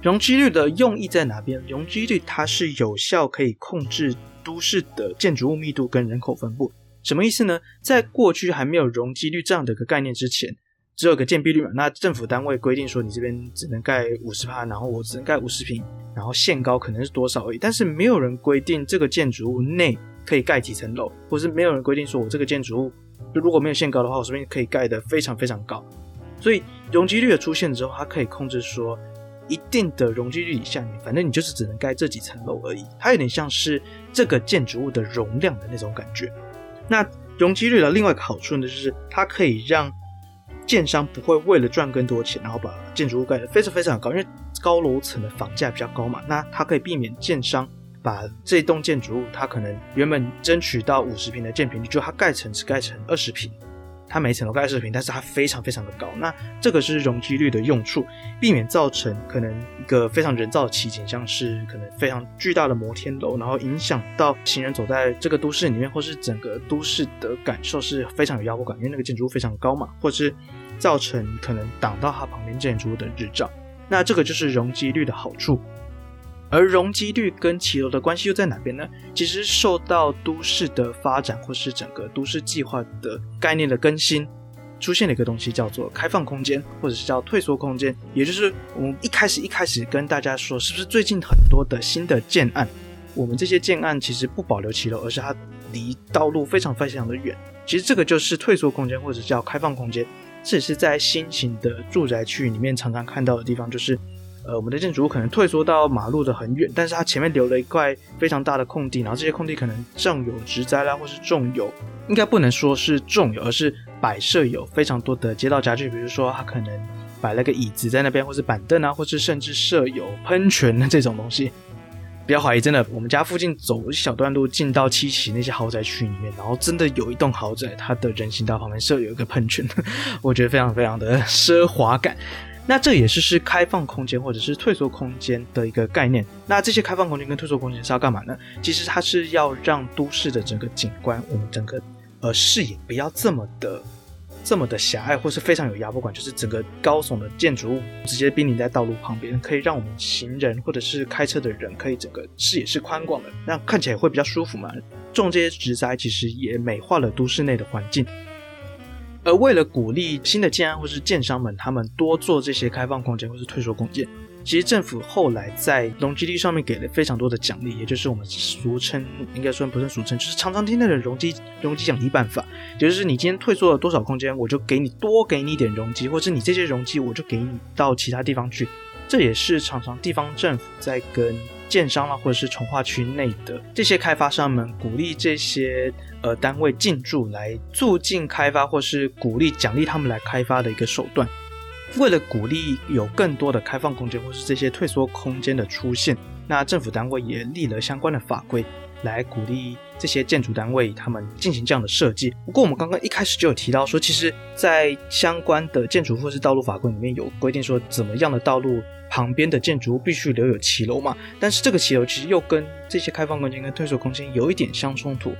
容积率的用意在哪边？容积率它是有效可以控制都市的建筑物密度跟人口分布。什么意思呢？在过去还没有容积率这样的一个概念之前，只有个建蔽率嘛。那政府单位规定说你这边只能盖五十趴，然后我只能盖五十平，然后限高可能是多少而已。但是没有人规定这个建筑物内。可以盖几层楼，或是没有人规定说，我这个建筑物就如果没有限高的话，我这边可以盖得非常非常高。所以容积率的出现之后，它可以控制说一定的容积率以下，反正你就是只能盖这几层楼而已。它有点像是这个建筑物的容量的那种感觉。那容积率的另外一个好处呢，就是它可以让建商不会为了赚更多钱，然后把建筑物盖得非常非常高，因为高楼层的房价比较高嘛，那它可以避免建商。把这栋建筑物，它可能原本争取到五十平的建坪率，就它盖成只盖成二十平，它每层楼盖二十坪，但是它非常非常的高。那这个是容积率的用处，避免造成可能一个非常人造的奇景，像是可能非常巨大的摩天楼，然后影响到行人走在这个都市里面，或是整个都市的感受是非常有压迫感，因为那个建筑物非常高嘛，或是造成可能挡到它旁边建筑物的日照。那这个就是容积率的好处。而容积率跟骑楼的关系又在哪边呢？其实受到都市的发展或是整个都市计划的概念的更新，出现了一个东西叫做开放空间，或者是叫退缩空间。也就是我们一开始一开始跟大家说，是不是最近很多的新的建案，我们这些建案其实不保留骑楼，而是它离道路非常非常的远。其实这个就是退缩空间，或者叫开放空间。这也是在新型的住宅区里面常常看到的地方，就是。呃，我们的建筑物可能退缩到马路的很远，但是它前面留了一块非常大的空地，然后这些空地可能种有植栽啦，或是种有，应该不能说是种有，而是摆设有非常多的街道家具，比如说它可能摆了个椅子在那边，或是板凳啊，或是甚至设有喷泉的这种东西。不要怀疑，真的，我们家附近走一小段路进到七期那些豪宅区里面，然后真的有一栋豪宅，它的人行道旁边设有一个喷泉，我觉得非常非常的奢华感。那这也是是开放空间或者是退缩空间的一个概念。那这些开放空间跟退缩空间是要干嘛呢？其实它是要让都市的整个景观，我们整个呃视野不要这么的这么的狭隘，或是非常有压迫感，就是整个高耸的建筑物直接濒临在道路旁边，可以让我们行人或者是开车的人可以整个视野是宽广的，那看起来会比较舒服嘛。种这些植栽其实也美化了都市内的环境。而为了鼓励新的建安或是建商们，他们多做这些开放空间或是退缩空间，其实政府后来在容积率上面给了非常多的奖励，也就是我们俗称，应该说不算俗称，就是常常听到的容积容积奖励办法，也就是你今天退缩了多少空间，我就给你多给你一点容积，或是你这些容积我就给你到其他地方去。这也是常常地方政府在跟建商啦，或者是从化区内的这些开发商们鼓励这些呃单位进驻来促进开发，或是鼓励奖励他们来开发的一个手段。为了鼓励有更多的开放空间或是这些退缩空间的出现，那政府单位也立了相关的法规。来鼓励这些建筑单位，他们进行这样的设计。不过，我们刚刚一开始就有提到说，其实，在相关的建筑或是道路法规里面有规定说，怎么样的道路旁边的建筑物必须留有骑楼嘛。但是，这个骑楼其实又跟这些开放空间跟退缩空间有一点相冲突。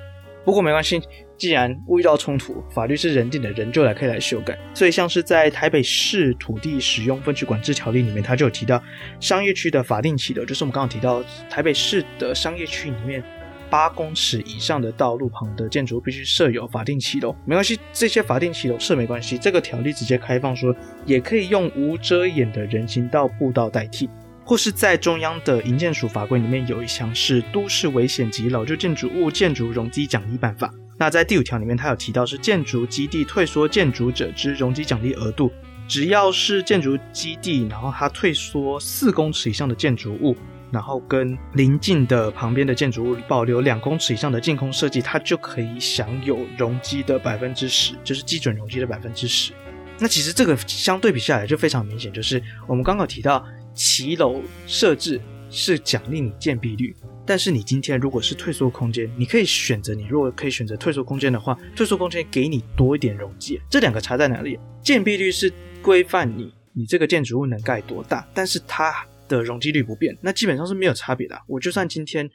不过没关系，既然遇到冲突，法律是人定的，人就来可以来修改。所以，像是在台北市土地使用分区管制条例里面，它就有提到商业区的法定骑楼，就是我们刚刚提到台北市的商业区里面。八公尺以上的道路旁的建筑必须设有法定骑楼，没关系，这些法定骑楼设没关系。这个条例直接开放说，也可以用无遮掩的人行道步道代替，或是在中央的营建署法规里面有一项是《都市危险及老旧建筑物建筑容积奖励办法》。那在第五条里面，它有提到是建筑基地退缩建筑者之容积奖励额度，只要是建筑基地，然后它退缩四公尺以上的建筑物。然后跟邻近的旁边的建筑物保留两公尺以上的净空设计，它就可以享有容积的百分之十，就是基准容积的百分之十。那其实这个相对比下来就非常明显，就是我们刚刚提到骑楼设置是奖励你建蔽率，但是你今天如果是退缩空间，你可以选择，你如果可以选择退缩空间的话，退缩空间给你多一点容积。这两个差在哪里？建蔽率是规范你你这个建筑物能盖多大，但是它。的容积率不变，那基本上是没有差别的。我就算今天，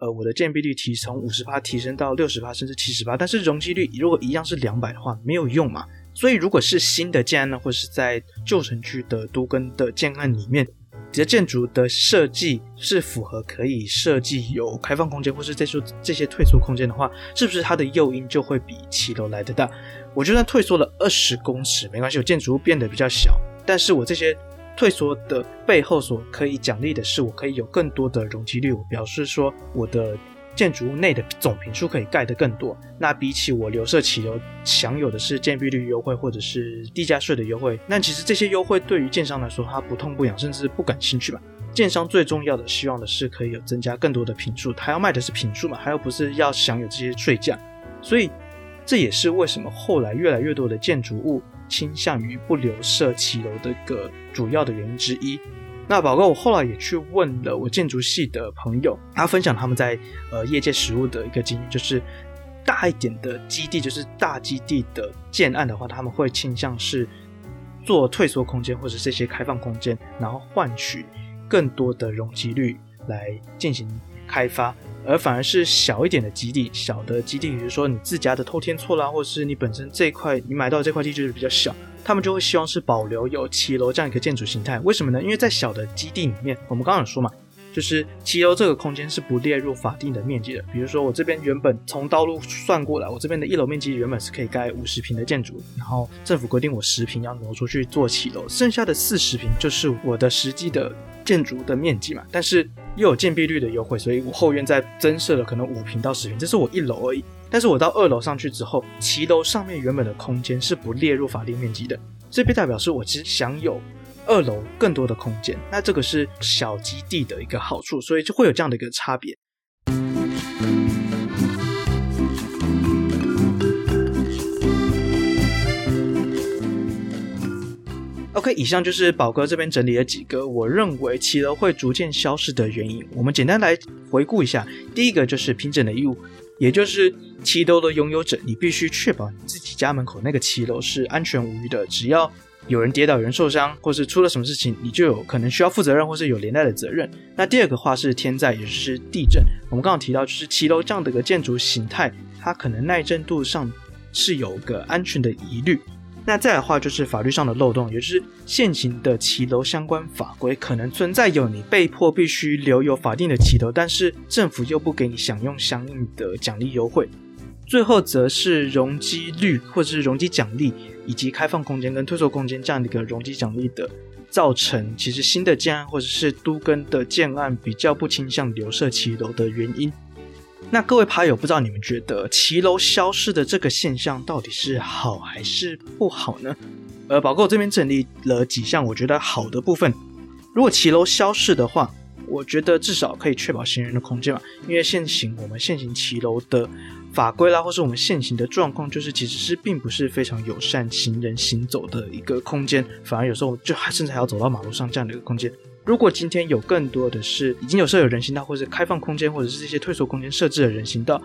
呃，我的建蔽率提从五十八提升到六十八，甚至七十八，但是容积率如果一样是两百的话，没有用嘛。所以如果是新的建案呢，或是在旧城区的都跟的建案里面，你的建筑的设计是符合可以设计有开放空间，或是这说这些退缩空间的话，是不是它的诱因就会比骑楼来得大？我就算退缩了二十公尺，没关系，我建筑物变得比较小，但是我这些。退缩的背后所可以奖励的是，我可以有更多的容积率，我表示说我的建筑物内的总坪数可以盖得更多。那比起我留设起楼享有的是建蔽率优惠或者是地价税的优惠，那其实这些优惠对于建商来说，他不痛不痒，甚至不感兴趣吧。建商最重要的希望的是可以有增加更多的坪数，他要卖的是坪数嘛，他又不是要享有这些税价。所以这也是为什么后来越来越多的建筑物。倾向于不留设骑楼的一个主要的原因之一。那宝哥，我后来也去问了我建筑系的朋友，他分享他们在呃业界实务的一个经验，就是大一点的基地，就是大基地的建案的话，他们会倾向是做退缩空间或者这些开放空间，然后换取更多的容积率来进行开发。而反而是小一点的基地，小的基地，比如说你自家的偷天错啦，或者是你本身这一块你买到这块地就是比较小，他们就会希望是保留有骑楼这样一个建筑形态。为什么呢？因为在小的基地里面，我们刚刚有说嘛，就是骑楼这个空间是不列入法定的面积的。比如说我这边原本从道路算过来，我这边的一楼面积原本是可以盖五十平的建筑，然后政府规定我十平要挪出去做骑楼，剩下的四十平就是我的实际的建筑的面积嘛。但是又有建蔽率的优惠，所以我后院再增设了可能五平到十平，这是我一楼而已。但是我到二楼上去之后，骑楼上面原本的空间是不列入法定面积的，这代表是我其实享有二楼更多的空间。那这个是小基地的一个好处，所以就会有这样的一个差别。OK，以上就是宝哥这边整理了几个我认为骑楼会逐渐消失的原因。我们简单来回顾一下，第一个就是平整的义务，也就是骑楼的拥有者，你必须确保你自己家门口那个骑楼是安全无虞的。只要有人跌倒、有人受伤，或是出了什么事情，你就有可能需要负责任，或是有连带的责任。那第二个话是天灾，也就是地震。我们刚刚提到，就是骑楼这样的一个建筑形态，它可能耐震度上是有个安全的疑虑。那再的话就是法律上的漏洞，也就是现行的骑楼相关法规可能存在有你被迫必须留有法定的骑楼，但是政府又不给你享用相应的奖励优惠。最后则是容积率或者是容积奖励以及开放空间跟退缩空间这样的一个容积奖励的造成，其实新的建案或者是都更的建案比较不倾向留设骑楼的原因。那各位趴友，不知道你们觉得骑楼消失的这个现象到底是好还是不好呢？呃，宝哥我这边整理了几项我觉得好的部分。如果骑楼消失的话，我觉得至少可以确保行人的空间嘛。因为现行我们现行骑楼的法规啦，或是我们现行的状况，就是其实是并不是非常友善行人行走的一个空间，反而有时候就还甚至还要走到马路上这样的一个空间。如果今天有更多的是已经有设有人行道，或者是开放空间，或者是这些退缩空间设置的人行道，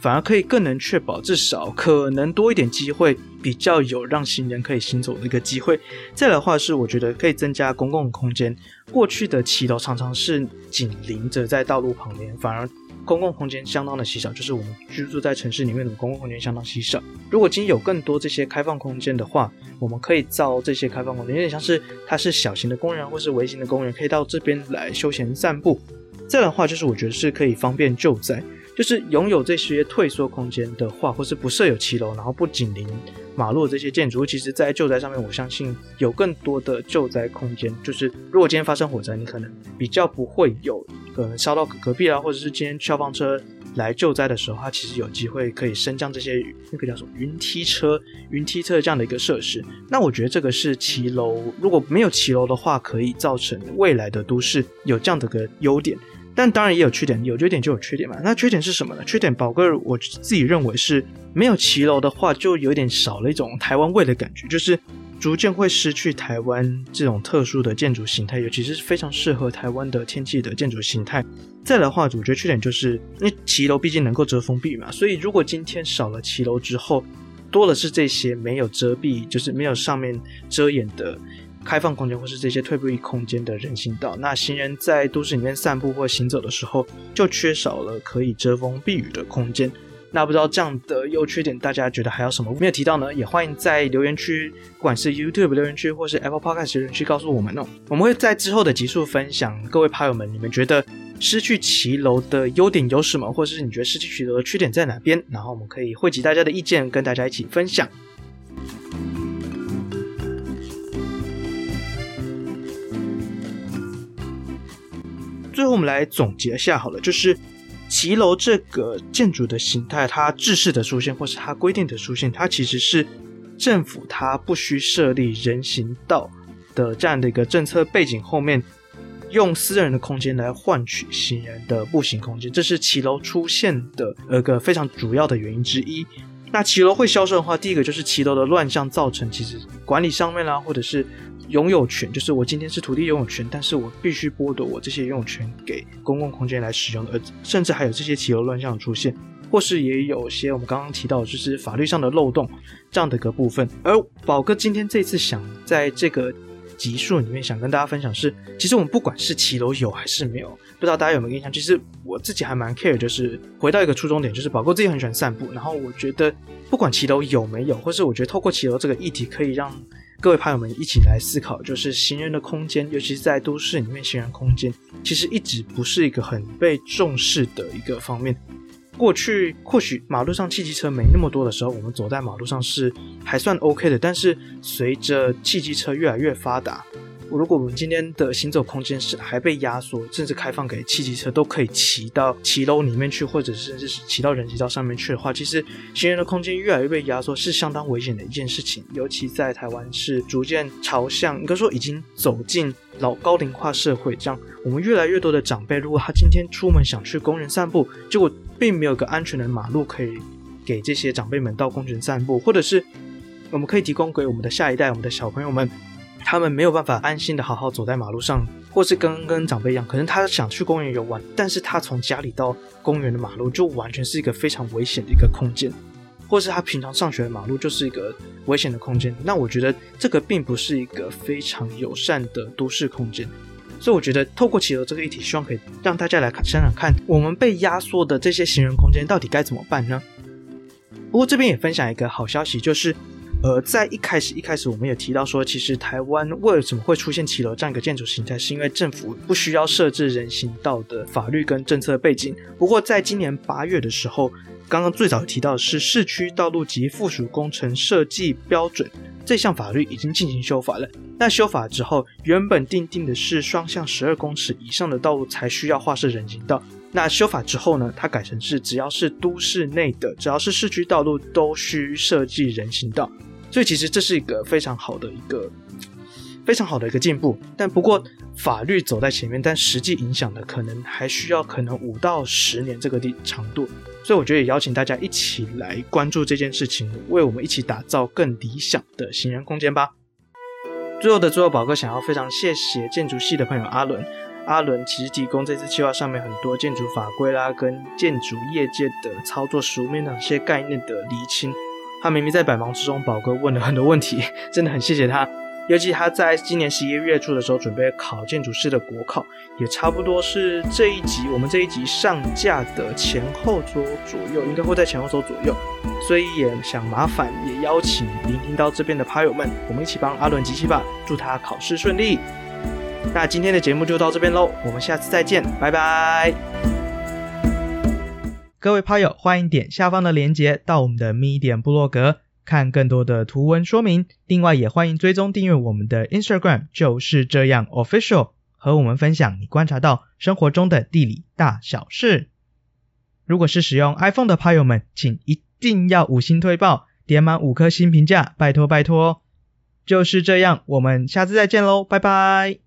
反而可以更能确保至少可能多一点机会，比较有让行人可以行走的一个机会。再来的话是，我觉得可以增加公共空间。过去的骑楼常常是紧邻着在道路旁边，反而。公共空间相当的稀少，就是我们居住在城市里面的公共空间相当稀少。如果今天有更多这些开放空间的话，我们可以造这些开放空间，有点像是它是小型的公园或是微型的公园，可以到这边来休闲散步。这样的话，就是我觉得是可以方便救灾。就是拥有这些退缩空间的话，或是不设有骑楼，然后不紧邻马路这些建筑，其实在救灾上面，我相信有更多的救灾空间。就是如果今天发生火灾，你可能比较不会有可能烧到隔壁啊，或者是今天消防车来救灾的时候，它其实有机会可以升降这些那个叫什么云梯车、云梯车这样的一个设施。那我觉得这个是骑楼如果没有骑楼的话，可以造成未来的都市有这样的个优点。但当然也有缺点，有缺点就有缺点嘛。那缺点是什么呢？缺点宝哥我自己认为是没有骑楼的话，就有点少了一种台湾味的感觉，就是逐渐会失去台湾这种特殊的建筑形态，尤其是非常适合台湾的天气的建筑形态。再来的话，我觉得缺点就是因为骑楼毕竟能够遮风避雨嘛，所以如果今天少了骑楼之后，多的是这些没有遮蔽，就是没有上面遮掩的。开放空间或是这些退步一空间的人行道，那行人在都市里面散步或行走的时候，就缺少了可以遮风避雨的空间。那不知道这样的优缺点，大家觉得还有什么没有提到呢？也欢迎在留言区，不管是 YouTube 留言区或是 Apple Podcast 留言区告诉我们哦。我们会在之后的集数分享，各位趴友们，你们觉得失去骑楼的优点有什么，或者是你觉得失去骑楼的缺点在哪边？然后我们可以汇集大家的意见，跟大家一起分享。最后，我们来总结一下好了，就是骑楼这个建筑的形态，它制式的出现，或是它规定的出现，它其实是政府它不需设立人行道的这样的一个政策背景后面，用私人的空间来换取行人的步行空间，这是骑楼出现的一个非常主要的原因之一。那骑楼会销售的话，第一个就是骑楼的乱象造成，其实管理上面啦，或者是。拥有权就是我今天是土地拥有权，但是我必须剥夺我这些拥有权给公共空间来使用，而甚至还有这些骑楼乱象的出现，或是也有些我们刚刚提到就是法律上的漏洞这样的一个部分。而宝哥今天这次想在这个集数里面想跟大家分享是，其实我们不管是骑楼有还是没有，不知道大家有没有印象？其实我自己还蛮 care，就是回到一个初衷点，就是宝哥自己很喜欢散步，然后我觉得不管骑楼有没有，或是我觉得透过骑楼这个议题可以让。各位朋友们一起来思考，就是行人的空间，尤其是在都市里面，行人空间其实一直不是一个很被重视的一个方面。过去或许马路上汽机车没那么多的时候，我们走在马路上是还算 OK 的，但是随着汽机车越来越发达。如果我们今天的行走空间是还被压缩，甚至开放给汽机车都可以骑到骑楼里面去，或者甚至是骑到人行道上面去的话，其实行人的空间越来越被压缩，是相当危险的一件事情。尤其在台湾是逐渐朝向，应该说已经走进老高龄化社会，这样我们越来越多的长辈，如果他今天出门想去公园散步，结果并没有个安全的马路可以给这些长辈们到公园散步，或者是我们可以提供给我们的下一代，我们的小朋友们。他们没有办法安心的好好走在马路上，或是跟跟长辈一样，可能他想去公园游玩，但是他从家里到公园的马路就完全是一个非常危险的一个空间，或是他平常上学的马路就是一个危险的空间。那我觉得这个并不是一个非常友善的都市空间，所以我觉得透过骑楼这个议题，希望可以让大家来看想想看，我们被压缩的这些行人空间到底该怎么办呢？不过这边也分享一个好消息，就是。呃，在一开始一开始，我们也提到说，其实台湾为什么会出现骑楼这样一个建筑形态，是因为政府不需要设置人行道的法律跟政策背景。不过，在今年八月的时候，刚刚最早提到的是《市区道路及附属工程设计标准》这项法律已经进行修法了。那修法之后，原本定定的是双向十二公尺以上的道路才需要划设人行道。那修法之后呢，它改成是只要是都市内的，只要是市区道路都需设计人行道。所以其实这是一个非常好的一个非常好的一个进步。但不过法律走在前面，但实际影响的可能还需要可能五到十年这个地长度。所以我觉得也邀请大家一起来关注这件事情，为我们一起打造更理想的行人空间吧。最后的最后，宝哥想要非常谢谢建筑系的朋友阿伦。阿伦其实提供这次计划上面很多建筑法规啦，跟建筑业界的操作熟面的一些概念的厘清。他明明在百忙之中，宝哥问了很多问题，真的很谢谢他。尤其他在今年十一月初的时候准备考建筑师的国考，也差不多是这一集我们这一集上架的前后周左右，应该会在前后周左右。所以也想麻烦，也邀请聆听到这边的趴友们，我们一起帮阿伦集气吧，祝他考试顺利。那今天的节目就到这边喽，我们下次再见，拜拜。各位趴友，欢迎点下方的链接到我们的 Medium 部落格，看更多的图文说明。另外，也欢迎追踪订阅我们的 Instagram，就是这样 Official，和我们分享你观察到生活中的地理大小事。如果是使用 iPhone 的趴友们，请一定要五星推爆，点满五颗星评价，拜托拜托。就是这样，我们下次再见喽，拜拜。